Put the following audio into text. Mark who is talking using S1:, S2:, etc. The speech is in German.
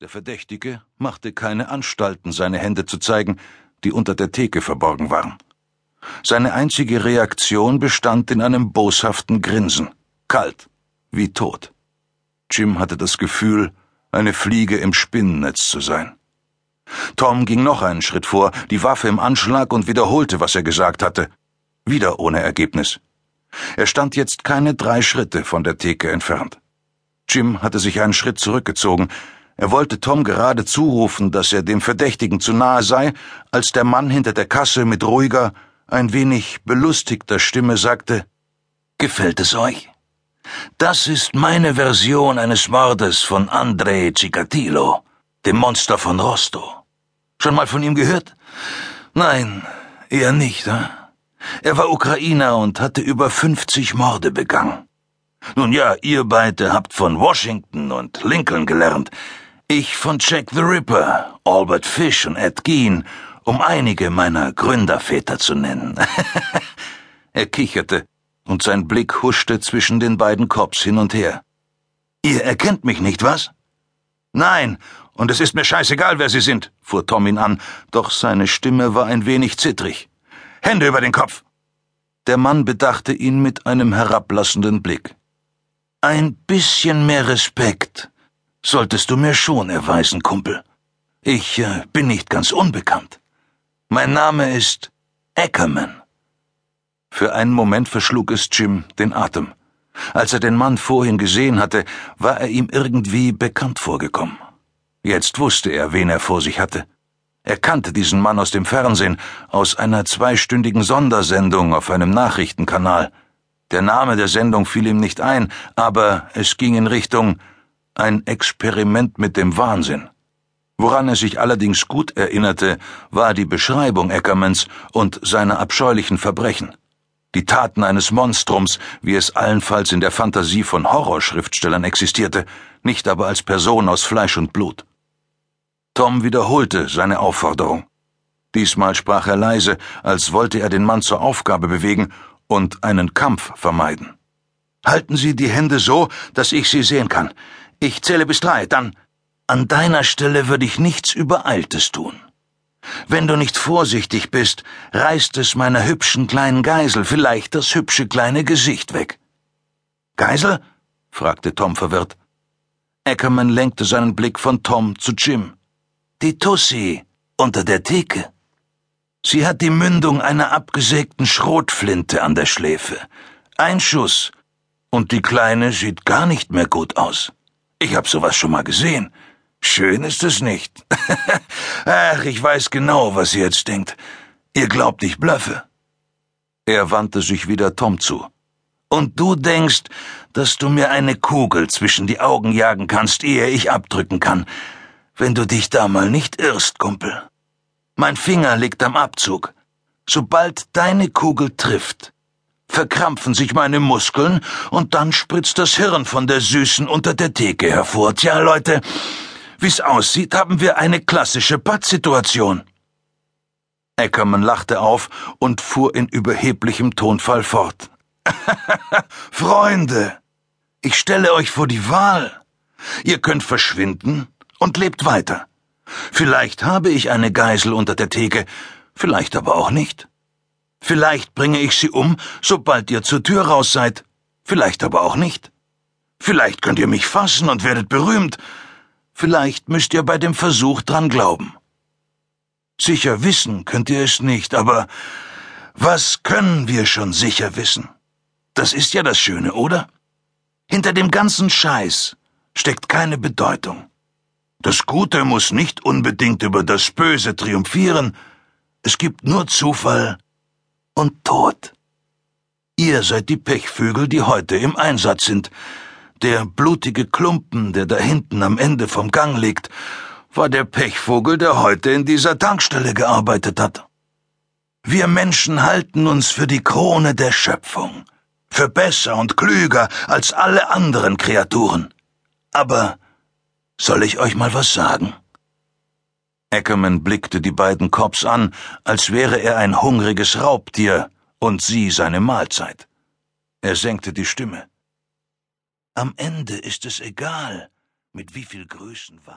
S1: Der Verdächtige machte keine Anstalten, seine Hände zu zeigen, die unter der Theke verborgen waren. Seine einzige Reaktion bestand in einem boshaften Grinsen, kalt, wie tot. Jim hatte das Gefühl, eine Fliege im Spinnennetz zu sein. Tom ging noch einen Schritt vor, die Waffe im Anschlag und wiederholte, was er gesagt hatte. Wieder ohne Ergebnis. Er stand jetzt keine drei Schritte von der Theke entfernt. Jim hatte sich einen Schritt zurückgezogen, er wollte Tom gerade zurufen, dass er dem Verdächtigen zu nahe sei, als der Mann hinter der Kasse mit ruhiger, ein wenig belustigter Stimme sagte Gefällt es euch? Das ist meine Version eines Mordes von Andrei Cicatillo, dem Monster von Rosto. Schon mal von ihm gehört? Nein, eher nicht. Hm? Er war Ukrainer und hatte über 50 Morde begangen. Nun ja, ihr beide habt von Washington und Lincoln gelernt. Ich von Jack the Ripper, Albert Fish und Ed Gein, um einige meiner Gründerväter zu nennen. er kicherte, und sein Blick huschte zwischen den beiden Cops hin und her. Ihr erkennt mich nicht, was? Nein, und es ist mir scheißegal, wer Sie sind, fuhr Tom ihn an, doch seine Stimme war ein wenig zittrig. Hände über den Kopf! Der Mann bedachte ihn mit einem herablassenden Blick. Ein bisschen mehr Respekt, solltest du mir schon erweisen, Kumpel. Ich äh, bin nicht ganz unbekannt. Mein Name ist Ackerman. Für einen Moment verschlug es Jim den Atem. Als er den Mann vorhin gesehen hatte, war er ihm irgendwie bekannt vorgekommen. Jetzt wusste er, wen er vor sich hatte. Er kannte diesen Mann aus dem Fernsehen, aus einer zweistündigen Sondersendung auf einem Nachrichtenkanal. Der Name der Sendung fiel ihm nicht ein, aber es ging in Richtung ein Experiment mit dem Wahnsinn. Woran er sich allerdings gut erinnerte, war die Beschreibung Eckermans und seiner abscheulichen Verbrechen. Die Taten eines Monstrums, wie es allenfalls in der Fantasie von Horrorschriftstellern existierte, nicht aber als Person aus Fleisch und Blut. Tom wiederholte seine Aufforderung. Diesmal sprach er leise, als wollte er den Mann zur Aufgabe bewegen und einen Kampf vermeiden. Halten Sie die Hände so, dass ich sie sehen kann. Ich zähle bis drei, dann. An deiner Stelle würde ich nichts Übereiltes tun. Wenn du nicht vorsichtig bist, reißt es meiner hübschen kleinen Geisel vielleicht das hübsche kleine Gesicht weg. Geisel? fragte Tom verwirrt. Ackerman lenkte seinen Blick von Tom zu Jim. Die Tussi unter der Theke. Sie hat die Mündung einer abgesägten Schrotflinte an der Schläfe. Ein Schuss. Und die Kleine sieht gar nicht mehr gut aus. Ich hab sowas schon mal gesehen. Schön ist es nicht. Ach, ich weiß genau, was ihr jetzt denkt. Ihr glaubt, ich blöffe. Er wandte sich wieder Tom zu. Und du denkst, dass du mir eine Kugel zwischen die Augen jagen kannst, ehe ich abdrücken kann, wenn du dich da mal nicht irrst, Kumpel. Mein Finger liegt am Abzug. Sobald deine Kugel trifft, verkrampfen sich meine Muskeln und dann spritzt das Hirn von der Süßen unter der Theke hervor. Tja, Leute, wie's aussieht, haben wir eine klassische Pattsituation. Ackerman lachte auf und fuhr in überheblichem Tonfall fort. Freunde, ich stelle euch vor die Wahl. Ihr könnt verschwinden und lebt weiter. Vielleicht habe ich eine Geisel unter der Theke, vielleicht aber auch nicht. Vielleicht bringe ich sie um, sobald ihr zur Tür raus seid. Vielleicht aber auch nicht. Vielleicht könnt ihr mich fassen und werdet berühmt. Vielleicht müsst ihr bei dem Versuch dran glauben. Sicher wissen könnt ihr es nicht, aber was können wir schon sicher wissen? Das ist ja das Schöne, oder? Hinter dem ganzen Scheiß steckt keine Bedeutung. Das Gute muss nicht unbedingt über das Böse triumphieren. Es gibt nur Zufall und Tod. Ihr seid die Pechvögel, die heute im Einsatz sind. Der blutige Klumpen, der da hinten am Ende vom Gang liegt, war der Pechvogel, der heute in dieser Tankstelle gearbeitet hat. Wir Menschen halten uns für die Krone der Schöpfung, für besser und klüger als alle anderen Kreaturen. Aber soll ich euch mal was sagen? Ackerman blickte die beiden Cops an, als wäre er ein hungriges Raubtier und sie seine Mahlzeit. Er senkte die Stimme. Am Ende ist es egal, mit wie viel Größen war.